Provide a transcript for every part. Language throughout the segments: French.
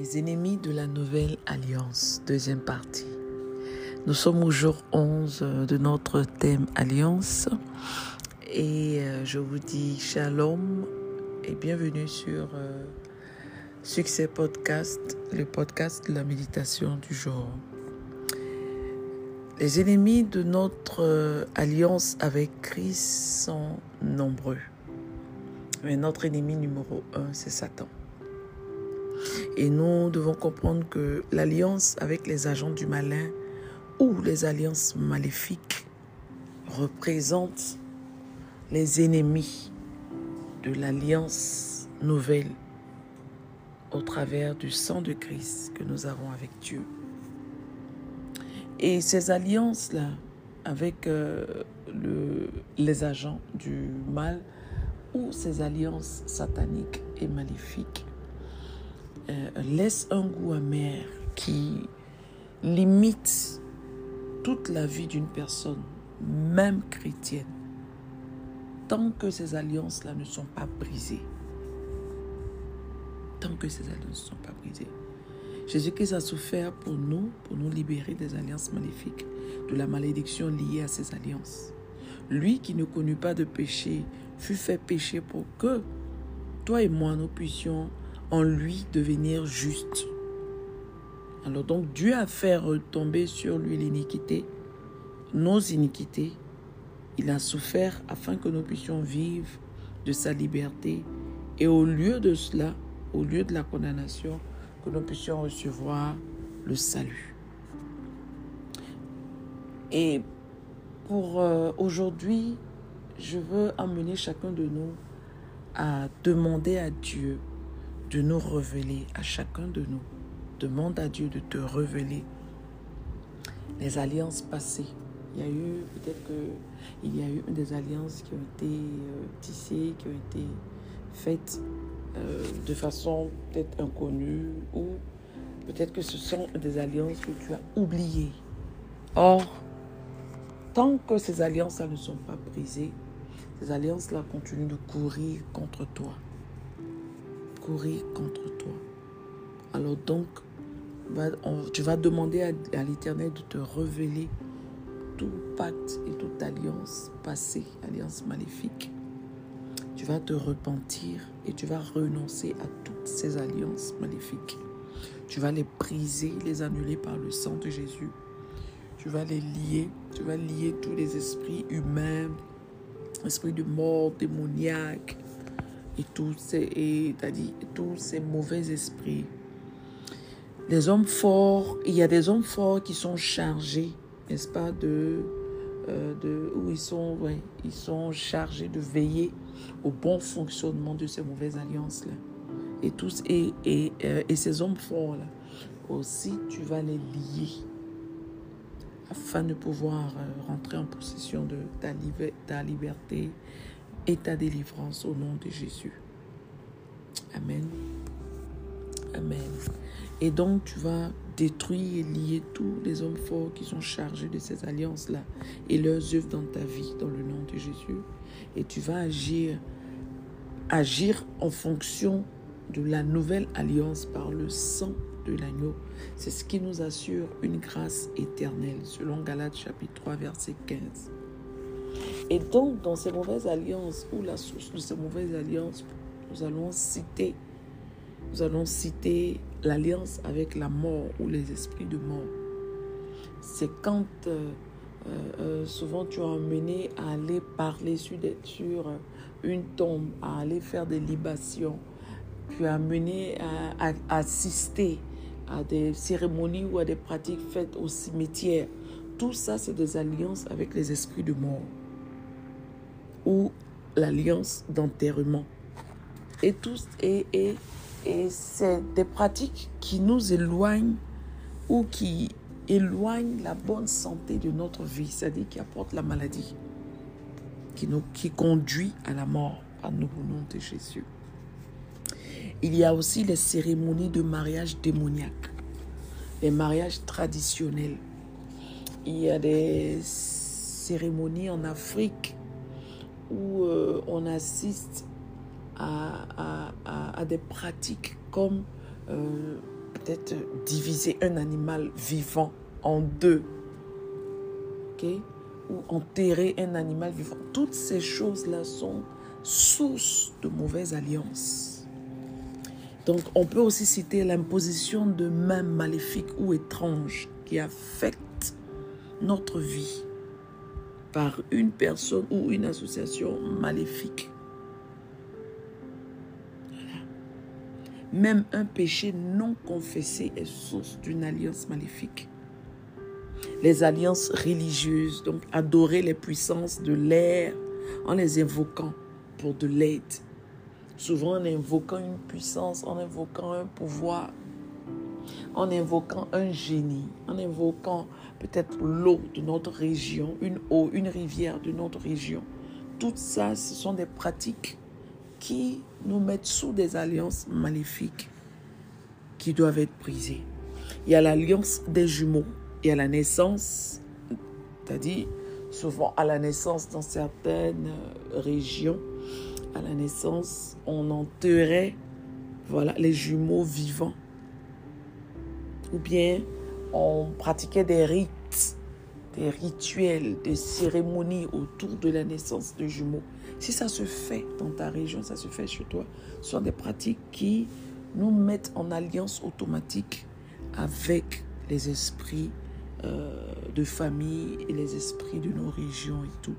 Les ennemis de la nouvelle alliance, deuxième partie. Nous sommes au jour 11 de notre thème alliance et euh, je vous dis shalom et bienvenue sur euh, Succès Podcast, le podcast de la méditation du jour. Les ennemis de notre euh, alliance avec Christ sont nombreux. Mais notre ennemi numéro un, c'est Satan. Et nous devons comprendre que l'alliance avec les agents du malin ou les alliances maléfiques représentent les ennemis de l'alliance nouvelle au travers du sang de Christ que nous avons avec Dieu. Et ces alliances-là avec euh, le, les agents du mal ou ces alliances sataniques et maléfiques euh, laisse un goût amer qui limite toute la vie d'une personne, même chrétienne, tant que ces alliances-là ne sont pas brisées. Tant que ces alliances ne sont pas brisées. Jésus-Christ a souffert pour nous, pour nous libérer des alliances maléfiques, de la malédiction liée à ces alliances. Lui qui ne connut pas de péché fut fait péché pour que toi et moi nous puissions en lui devenir juste. Alors donc Dieu a fait retomber sur lui l'iniquité, nos iniquités. Il a souffert afin que nous puissions vivre de sa liberté. Et au lieu de cela, au lieu de la condamnation, que nous puissions recevoir le salut. Et pour euh, aujourd'hui, je veux amener chacun de nous à demander à Dieu de nous révéler à chacun de nous. Demande à Dieu de te révéler les alliances passées. Il y a eu peut-être que il y a eu des alliances qui ont été euh, tissées, qui ont été faites euh, de façon peut-être inconnue ou peut-être que ce sont des alliances que tu as oubliées. Or, tant que ces alliances-là ne sont pas brisées, ces alliances-là continuent de courir contre toi courir contre toi. Alors donc, tu vas demander à, l'Éternel de te révéler tout pacte et toute alliance passée, alliance maléfique. Tu vas te repentir et tu vas renoncer à toutes ces alliances maléfiques. Tu vas les briser, les annuler par le sang de Jésus. Tu vas les lier, tu vas lier tous les esprits humains, esprits de mort, démoniaques, tous ces, tous ces mauvais esprits. Les hommes forts, il y a des hommes forts qui sont chargés, n'est-ce pas, de, euh, de où ils sont, ouais, ils sont chargés de veiller au bon fonctionnement de ces mauvaises alliances-là. Et tous et, et, euh, et ces hommes forts-là, aussi, tu vas les lier afin de pouvoir euh, rentrer en possession de ta liberté, et ta délivrance au nom de Jésus. Amen. Amen. Et donc tu vas détruire et lier tous les hommes forts qui sont chargés de ces alliances-là et leurs œuvres dans ta vie, dans le nom de Jésus. Et tu vas agir, agir en fonction de la nouvelle alliance par le sang de l'agneau. C'est ce qui nous assure une grâce éternelle, selon Galates chapitre 3, verset 15. Et donc, dans ces mauvaises alliances, ou la source de ces mauvaises alliances, nous allons citer, nous allons citer l'alliance avec la mort ou les esprits de mort. C'est quand euh, euh, euh, souvent tu es emmené à aller parler sur, une tombe, à aller faire des libations. Tu es amené à assister à des cérémonies ou à des pratiques faites au cimetière. Tout ça, c'est des alliances avec les esprits de mort ou l'alliance d'enterrement. Et, tous, et, et, et c'est des pratiques qui nous éloignent ou qui éloignent la bonne santé de notre vie, c'est-à-dire qui apportent la maladie, qui, nous, qui conduit à la mort par nous au nom de Jésus. Il y a aussi les cérémonies de mariage démoniaque, les mariages traditionnels. Il y a des cérémonies en Afrique où euh, on assiste à, des pratiques comme euh, peut-être diviser un animal vivant en deux. Ou enterrer un animal vivant. Toutes ces choses-là sont source de mauvaises alliances. Donc, on peut aussi citer l'imposition de mains maléfiques ou étranges qui affectent notre vie par une personne ou une association maléfique. Même un péché non confessé est source d'une alliance maléfique. Les alliances religieuses, donc adorer les puissances de l'air en les invoquant pour de l'aide. Souvent en invoquant une puissance, en invoquant un pouvoir, en invoquant un génie, en invoquant peut-être l'eau de notre région, une eau, une rivière de notre région. Tout ça, ce sont des pratiques qui nous mettent sous des alliances maléfiques qui doivent être brisées. Il y a l'alliance des jumeaux. Y a la naissance, c'est-à-dire souvent à la naissance dans certaines régions, à la naissance, on enterrait voilà, les jumeaux vivants. Ou bien on pratiquait des rites, des rituels, des cérémonies autour de la naissance de jumeaux. Si ça se fait dans ta région, ça se fait chez toi, ce sont des pratiques qui nous mettent en alliance automatique avec les esprits euh, de famille et les esprits de nos régions et tout.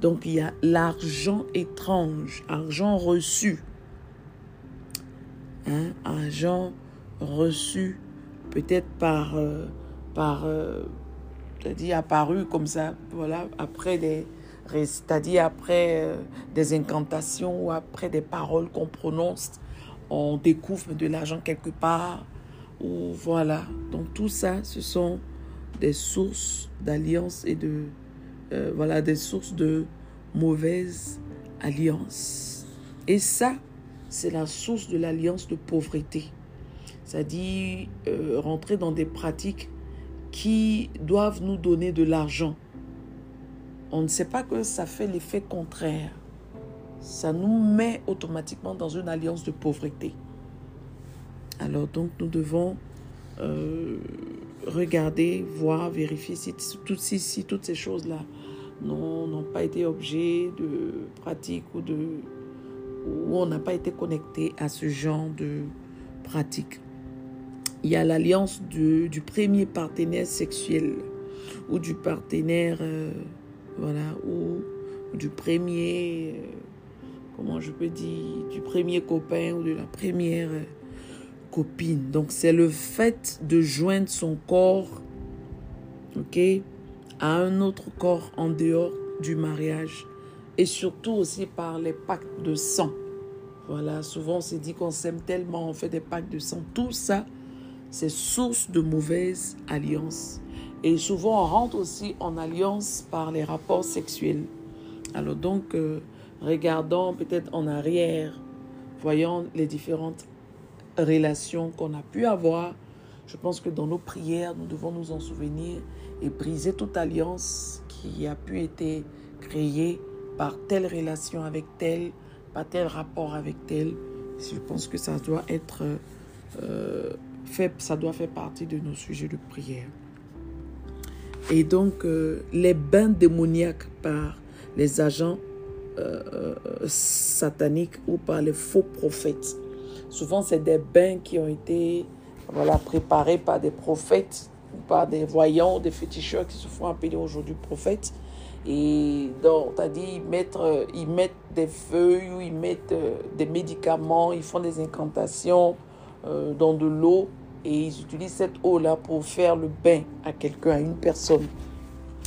Donc il y a l'argent étrange, argent reçu. Hein, argent reçu peut-être par, euh, par euh, c'est-à-dire apparu comme ça, voilà, après des, c'est-à-dire après euh, des incantations ou après des paroles qu'on prononce, on découvre de l'argent quelque part. Ou voilà. Donc tout ça, ce sont des sources d'alliance et de voilà des sources de mauvaises alliances. Et ça, c'est la source de l'alliance de pauvreté. C'est-à-dire euh, rentrer dans des pratiques qui doivent nous donner de l'argent, on ne sait pas que ça fait l'effet contraire. Ça nous met automatiquement dans une alliance de pauvreté. Alors donc nous devons euh, regarder, voir, vérifier si, si, toutes ces choses-là n'ont pas été objet de pratique ou de où on n'a pas été connecté à ce genre de pratique. Il y a l'alliance du premier partenaire sexuel ou du partenaire euh, voilà, ou du premier, euh, comment je peux dire, du premier copain ou de la première euh, copine. Donc c'est le fait de joindre son corps, ok, à un autre corps en dehors du mariage et surtout aussi par les pactes de sang. Voilà, souvent on s'est dit qu'on s'aime tellement, on fait des pactes de sang. Tout ça, c'est source de mauvaises alliances. Et souvent, on rentre aussi en alliance par les rapports sexuels. Alors donc, euh, regardons peut-être en arrière, voyons les différentes relations qu'on a pu avoir. Je pense que dans nos prières, nous devons nous en souvenir et briser toute alliance qui a pu être créée par telle relation avec telle, par tel rapport avec telle. Je pense que ça doit être euh, ça doit faire partie de nos sujets de prière. Et donc, euh, les bains démoniaques par les agents euh, euh, sataniques ou par les faux prophètes. Souvent, c'est des bains qui ont été voilà, préparés par des prophètes, par des voyants, des féticheurs qui se font appeler aujourd'hui prophètes. Et donc, as dit, ils mettent, ils mettent des feuilles ou ils mettent des médicaments, ils font des incantations dans de l'eau et ils utilisent cette eau-là pour faire le bain à quelqu'un, à une personne.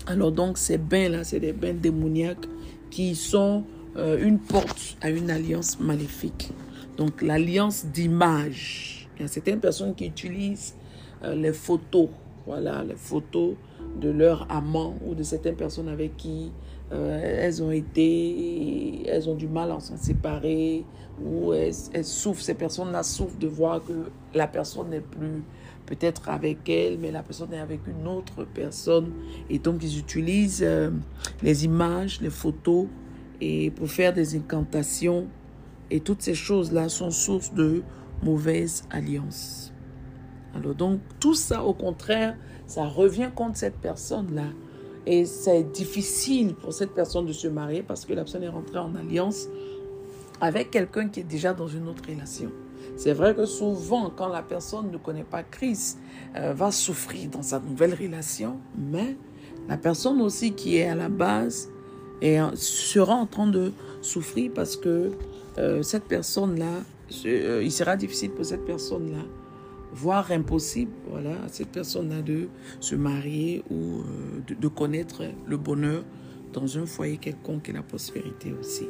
Alors donc ces bains-là, c'est des bains démoniaques qui sont euh, une porte à une alliance maléfique. Donc l'alliance d'image. Il y a certaines personnes qui utilisent euh, les photos, voilà, les photos de leur amant ou de certaines personnes avec qui euh, elles ont été, elles ont du mal à s'en séparer, ou elles, souffrent, ces personnes-là souffrent de voir que la personne n'est plus peut-être avec elle, mais la personne est avec une autre personne. Et donc, ils utilisent euh, les images, les photos, et pour faire des incantations. Et toutes ces choses-là sont source de mauvaises alliances. Alors donc tout ça, au contraire, ça revient contre cette personne-là. Et c'est difficile pour cette personne de se marier parce que la personne est rentrée en alliance avec quelqu'un qui est déjà dans une autre relation. C'est vrai que souvent, quand la personne ne connaît pas Christ, euh, va souffrir dans sa nouvelle relation, mais la personne aussi qui est à la base et sera en train de souffrir parce que euh, cette personne-là, euh, il sera difficile pour cette personne-là, voire impossible, voilà, à cette personne-là de se marier ou de, de, connaître le bonheur dans un foyer quelconque et la prospérité aussi.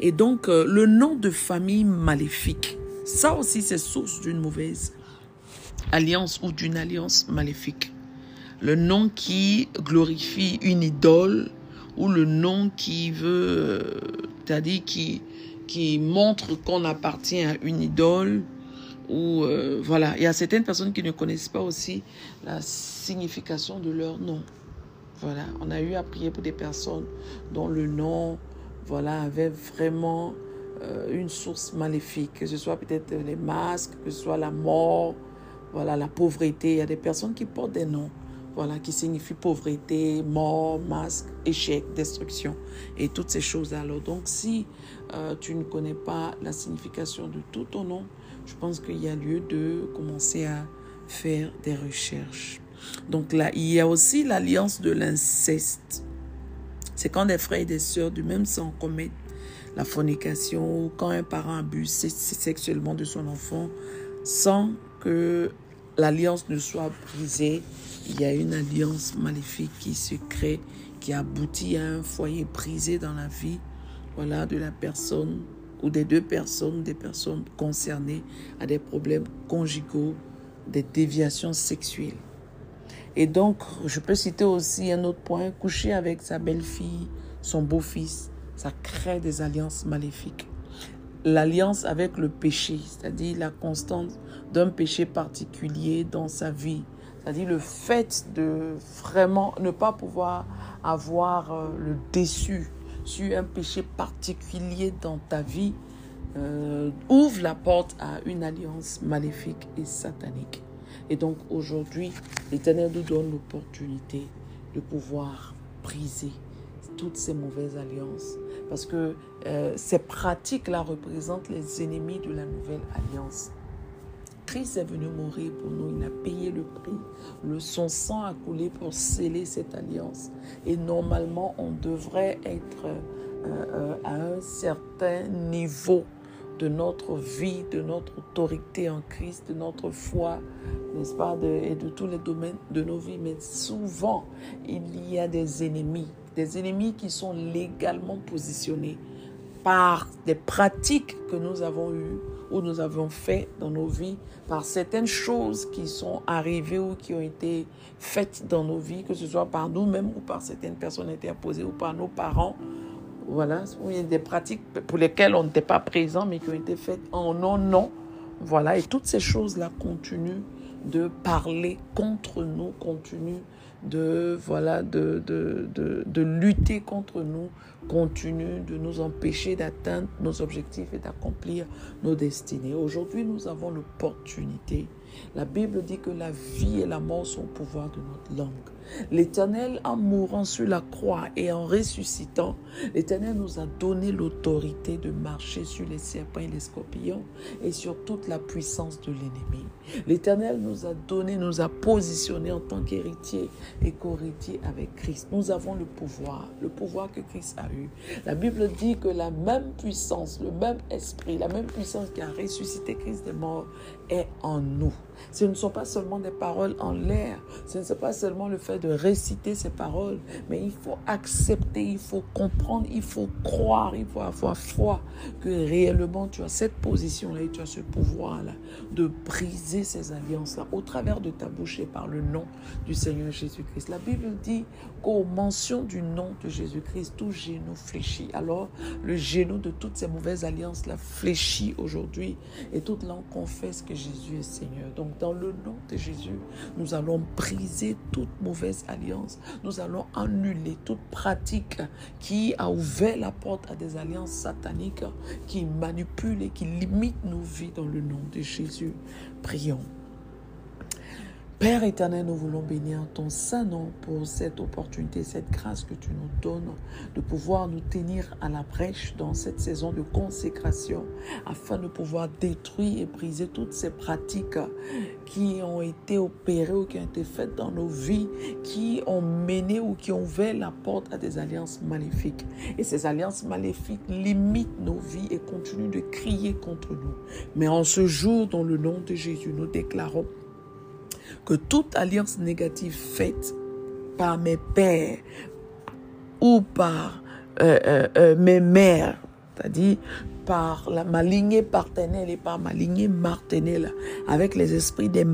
Et donc, le nom de famille maléfique, ça aussi, c'est source d'une mauvaise alliance ou d'une alliance maléfique. Le nom qui glorifie une idole ou le nom qui veut, c'est-à-dire qui, qui montre qu'on appartient à une idole ou euh, voilà. Il y a certaines personnes qui ne connaissent pas aussi la signification de leur nom. Voilà, on a eu à prier pour des personnes dont le nom, voilà, avait vraiment euh, une source maléfique, que ce soit peut-être les masques, que ce soit la mort, voilà, la pauvreté. Il y a des personnes qui portent des noms, voilà, qui signifient pauvreté, mort, masque, échec, destruction et toutes ces choses-là. Alors donc, si euh, tu ne connais pas la signification de tout ton nom, je pense qu'il y a lieu de commencer à faire des recherches. Donc là, il y a aussi l'alliance de l'inceste. C'est quand des frères et des sœurs du même sang commettent la fornication ou quand un parent abuse sexuellement de son enfant sans que l'alliance ne soit brisée, il y a une alliance maléfique qui se crée, qui aboutit à un foyer brisé dans la vie voilà, de la personne ou des deux personnes, des personnes concernées à des problèmes conjugaux, des déviations sexuelles. Et donc, je peux citer aussi un autre point, coucher avec sa belle-fille, son beau-fils, ça crée des alliances maléfiques. L'alliance avec le péché, c'est-à-dire la constance d'un péché particulier dans sa vie, c'est-à-dire le fait de vraiment ne pas pouvoir avoir euh, le déçu un péché particulier dans ta vie, euh, ouvre la porte à une alliance maléfique et satanique. Et donc aujourd'hui, l'Éternel nous donne l'opportunité de pouvoir briser toutes ces mauvaises alliances. Parce que euh, ces pratiques-là représentent les ennemis de la nouvelle alliance. Christ est venu mourir pour nous, il a payé le prix. Le son sang a coulé pour sceller cette alliance. Et normalement, on devrait être euh, euh, à un certain niveau de notre vie, de notre autorité en Christ, de notre foi, n'est-ce pas, et de tous les domaines de nos vies. Mais souvent, il y a des ennemis des ennemis qui sont légalement positionnés par des pratiques que nous avons eues ou nous avons fait dans nos vies, par certaines choses qui sont arrivées ou qui ont été faites dans nos vies, que ce soit par nous-mêmes ou par certaines personnes interposées ou par nos parents. Voilà, il y a des pratiques pour lesquelles on n'était pas présent, mais qui ont été faites en non-non. Voilà, et toutes ces choses-là continuent de parler contre nous, continuent de, voilà, de, de, de, de lutter contre nous, continue de nous empêcher d'atteindre nos objectifs et d'accomplir nos destinées. Aujourd'hui, nous avons l'opportunité. La Bible dit que la vie et la mort sont au pouvoir de notre langue. L'Éternel, en mourant sur la croix et en ressuscitant, l'Éternel nous a donné l'autorité de marcher sur les serpents et les scorpions et sur toute la puissance de l'ennemi. L'Éternel nous a donné, nous a positionné en tant qu'héritier et co-héritier avec Christ. Nous avons le pouvoir, le pouvoir que Christ a eu. La Bible dit que la même puissance, le même esprit, la même puissance qui a ressuscité Christ des morts est en nous. Ce ne sont pas seulement des paroles en l'air, ce ne sont pas seulement le fait de réciter ces paroles, mais il faut accepter, il faut comprendre, il faut croire, il faut avoir foi que réellement tu as cette position-là et tu as ce pouvoir-là de briser ces alliances-là au travers de ta bouche et par le nom du Seigneur Jésus-Christ. La Bible dit qu'aux mentions du nom de Jésus-Christ, tout genou fléchit. Alors, le genou de toutes ces mauvaises alliances-là fléchit aujourd'hui et toute langue confesse que Jésus est Seigneur. Dans le nom de Jésus, nous allons briser toute mauvaise alliance. Nous allons annuler toute pratique qui a ouvert la porte à des alliances sataniques qui manipulent et qui limitent nos vies dans le nom de Jésus. Prions. Père éternel, nous voulons bénir ton Saint-Nom pour cette opportunité, cette grâce que tu nous donnes de pouvoir nous tenir à la brèche dans cette saison de consécration afin de pouvoir détruire et briser toutes ces pratiques qui ont été opérées ou qui ont été faites dans nos vies, qui ont mené ou qui ont ouvert la porte à des alliances maléfiques. Et ces alliances maléfiques limitent nos vies et continuent de crier contre nous. Mais en ce jour, dans le nom de Jésus, nous déclarons que toute alliance négative faite par mes pères ou par euh, euh, euh, mes mères, c'est-à-dire par ma lignée paternelle et par ma lignée maternelle, avec les esprits des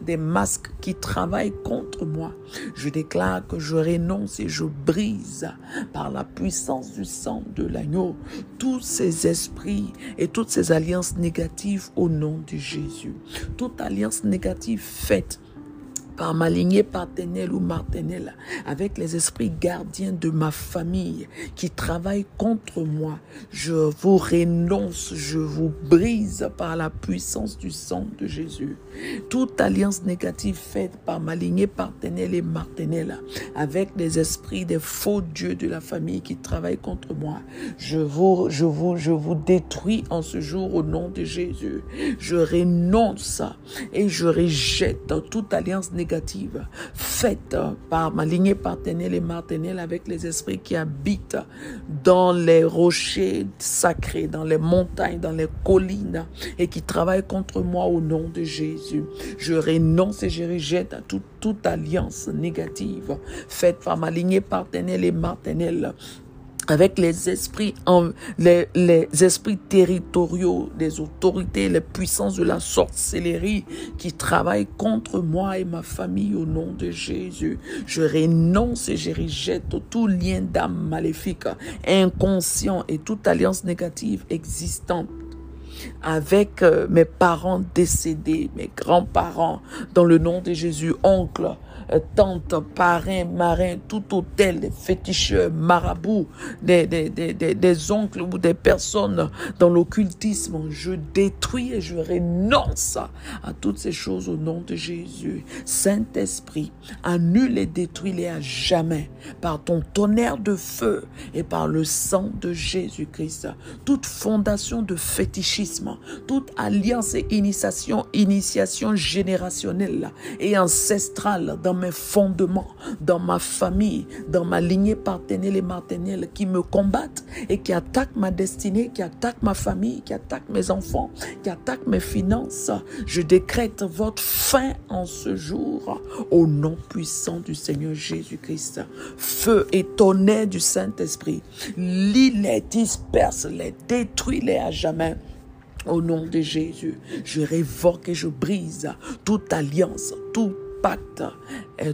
des masques qui travaillent contre moi. Je déclare que je renonce et je brise par la puissance du sang de l'agneau tous ces esprits et toutes ces alliances négatives au nom de Jésus. Toute alliance négative faite par ma lignée paternelle ou maternelle, avec les esprits gardiens de ma famille qui travaillent contre moi. Je vous renonce, je vous brise par la puissance du sang de Jésus. Toute alliance négative faite par ma lignée paternelle et maternelle, avec les esprits des faux dieux de la famille qui travaillent contre moi, je vous, je vous, je vous détruis en ce jour au nom de Jésus. Je renonce et je rejette toute alliance négative faite par ma lignée paternelle et maternelle avec les esprits qui habitent dans les rochers sacrés, dans les montagnes, dans les collines et qui travaillent contre moi au nom de Jésus. Je renonce et je rejette à toute, toute alliance négative faite par ma lignée paternelle et maternelle avec les esprits, les, les esprits territoriaux, les autorités, les puissances de la sorcellerie qui travaillent contre moi et ma famille au nom de Jésus. Je renonce et je rejette tout lien d'âme maléfique, inconscient et toute alliance négative existante avec euh, mes parents décédés, mes grands-parents, dans le nom de Jésus, oncles, euh, tantes, parrains, marins, tout hôtel, des féticheurs, marabouts, des, des, des, des, oncles ou des personnes dans l'occultisme. Je détruis et je renonce à toutes ces choses au nom de Jésus. Saint-Esprit, annule et détruis-les à jamais par ton tonnerre de feu et par le sang de Jésus-Christ. Toute fondation de fétichisme, toute alliance et initiation, initiation générationnelle et ancestrale dans mes fondements, dans ma famille, dans ma lignée paternelle et maternelle qui me combattent et qui attaquent ma destinée, qui attaquent ma famille, qui attaquent mes enfants, qui attaquent mes finances. Je décrète votre fin en ce jour au nom puissant du Seigneur Jésus-Christ. Feu et tonnerre du Saint-Esprit, lis-les, disperse-les, détruis-les à jamais. Au nom de Jésus, je révoque et je brise toute alliance, tout pacte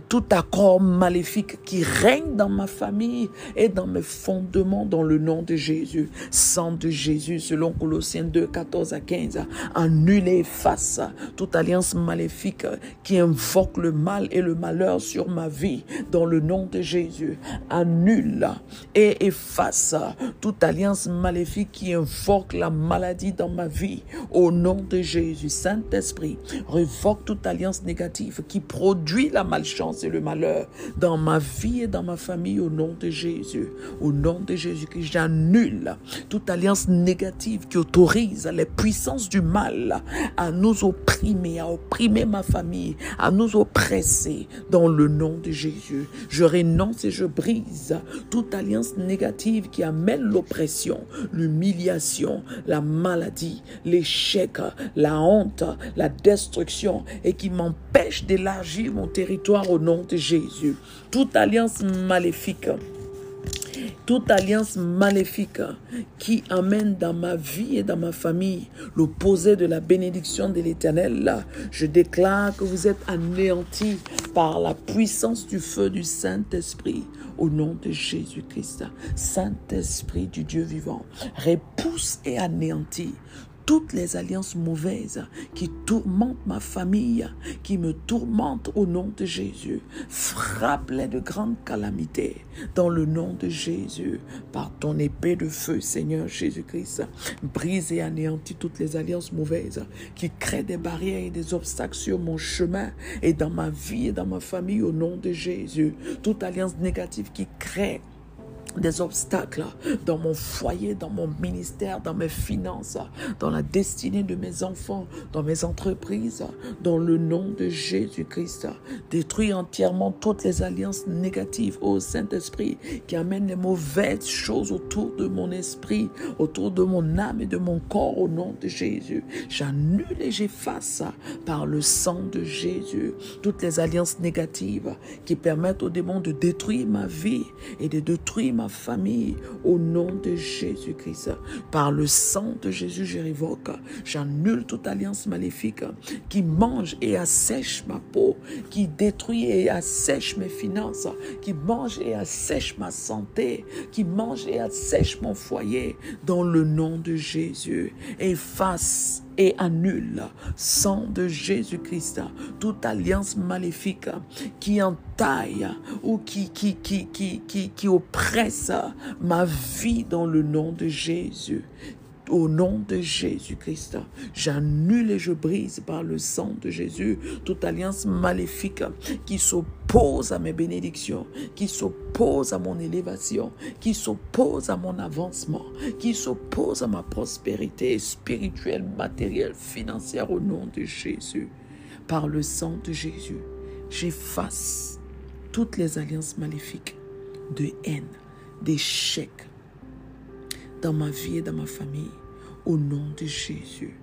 tout accord maléfique qui règne dans ma famille et dans mes fondements dans le nom de Jésus. Sang de Jésus, selon Colossiens 2, 14 à 15, annule et efface toute alliance maléfique qui invoque le mal et le malheur sur ma vie dans le nom de Jésus. Annule et efface toute alliance maléfique qui invoque la maladie dans ma vie au nom de Jésus. Saint-Esprit, révoque toute alliance négative qui produit la malchance et le malheur dans ma vie et dans ma famille au nom de Jésus. Au nom de Jésus, que j'annule toute alliance négative qui autorise les puissances du mal à nous opprimer, à opprimer ma famille, à nous oppresser dans le nom de Jésus. Je renonce et je brise toute alliance négative qui amène l'oppression, l'humiliation, la maladie, l'échec, la honte, la destruction et qui m'empêche d'élargir mon territoire au nom de Jésus. Toute alliance maléfique, toute alliance maléfique qui amène dans ma vie et dans ma famille l'opposé de la bénédiction de l'Éternel, je déclare que vous êtes anéantis par la puissance du feu du Saint-Esprit au nom de Jésus-Christ. Saint-Esprit du Dieu vivant, repousse et anéantit toutes les alliances mauvaises qui tourmentent ma famille, qui me tourmentent au nom de Jésus. Frappe-les de grandes calamités dans le nom de Jésus. Par ton épée de feu, Seigneur Jésus-Christ, brise et anéantis toutes les alliances mauvaises qui créent des barrières et des obstacles sur mon chemin et dans ma vie et dans ma famille au nom de Jésus. Toute alliance négative qui crée des obstacles dans mon foyer, dans mon ministère, dans mes finances, dans la destinée de mes enfants, dans mes entreprises, dans le nom de Jésus-Christ. Détruis entièrement toutes les alliances négatives au Saint-Esprit qui amènent les mauvaises choses autour de mon esprit, autour de mon âme et de mon corps au nom de Jésus. J'annule et j'efface par le sang de Jésus toutes les alliances négatives qui permettent aux démons de détruire ma vie et de détruire ma famille au nom de Jésus-Christ. Par le sang de Jésus, je j'annule toute alliance maléfique qui mange et assèche ma peau, qui détruit et assèche mes finances, qui mange et assèche ma santé, qui mange et assèche mon foyer dans le nom de Jésus. Efface et annule, sang de Jésus-Christ, toute alliance maléfique qui entaille ou qui, qui, qui, qui, qui, qui oppresse ma vie dans le nom de Jésus. Au nom de Jésus-Christ, j'annule et je brise par le sang de Jésus toute alliance maléfique qui s'oppose à mes bénédictions, qui s'oppose à mon élévation, qui s'oppose à mon avancement, qui s'oppose à ma prospérité spirituelle, matérielle, financière au nom de Jésus. Par le sang de Jésus, j'efface toutes les alliances maléfiques de haine, d'échec, dans ma vie et dans ma famille. Au nom de Jésus.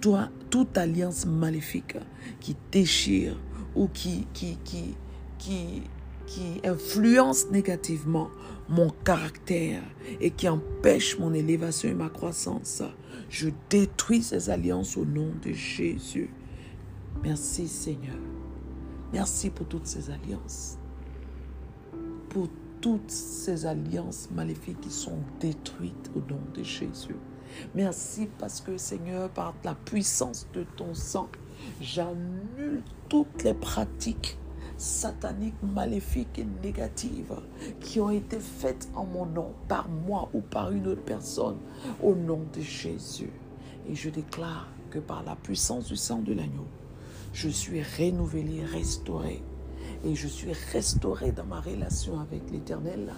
Toi, toute alliance maléfique qui déchire ou qui, qui, qui, qui, influence négativement mon caractère et qui empêche mon élévation et ma croissance, je détruis ces alliances au nom de Jésus. Merci Seigneur. Merci pour toutes ces alliances. Pour toutes ces alliances maléfiques qui sont détruites au nom de Jésus. Merci parce que Seigneur, par la puissance de ton sang, j'annule toutes les pratiques sataniques, maléfiques et négatives qui ont été faites en mon nom, par moi ou par une autre personne, au nom de Jésus. Et je déclare que par la puissance du sang de l'agneau, je suis renouvelé, restauré et je suis restauré dans ma relation avec l'Éternel.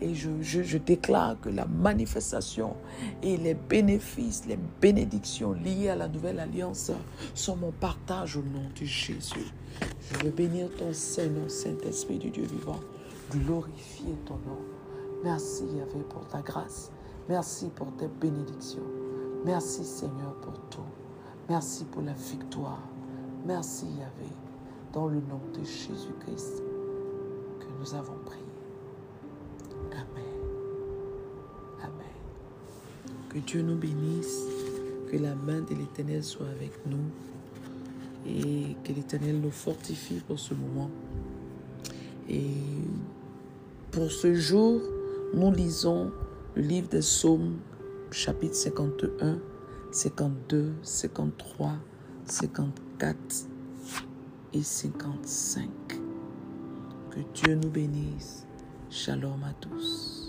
Et je, je, déclare que la manifestation et les bénéfices, les bénédictions liées à la nouvelle alliance sont mon partage au nom de Jésus. Je veux bénir ton Saint-Nom, Saint-Esprit du Dieu vivant, glorifier ton nom. Merci Yahvé pour ta grâce. Merci pour tes bénédictions. Merci Seigneur pour tout. Merci pour la victoire. Merci Yahvé dans le nom de Jésus-Christ que nous avons prié. Amen. Amen. Que Dieu nous bénisse, que la main de l'Éternel soit avec nous et que l'Éternel nous fortifie pour ce moment. Et pour ce jour, nous lisons le livre des psaumes, chapitre 51, 52, 53, 54 et 55. Que Dieu nous bénisse. Shalom à tous.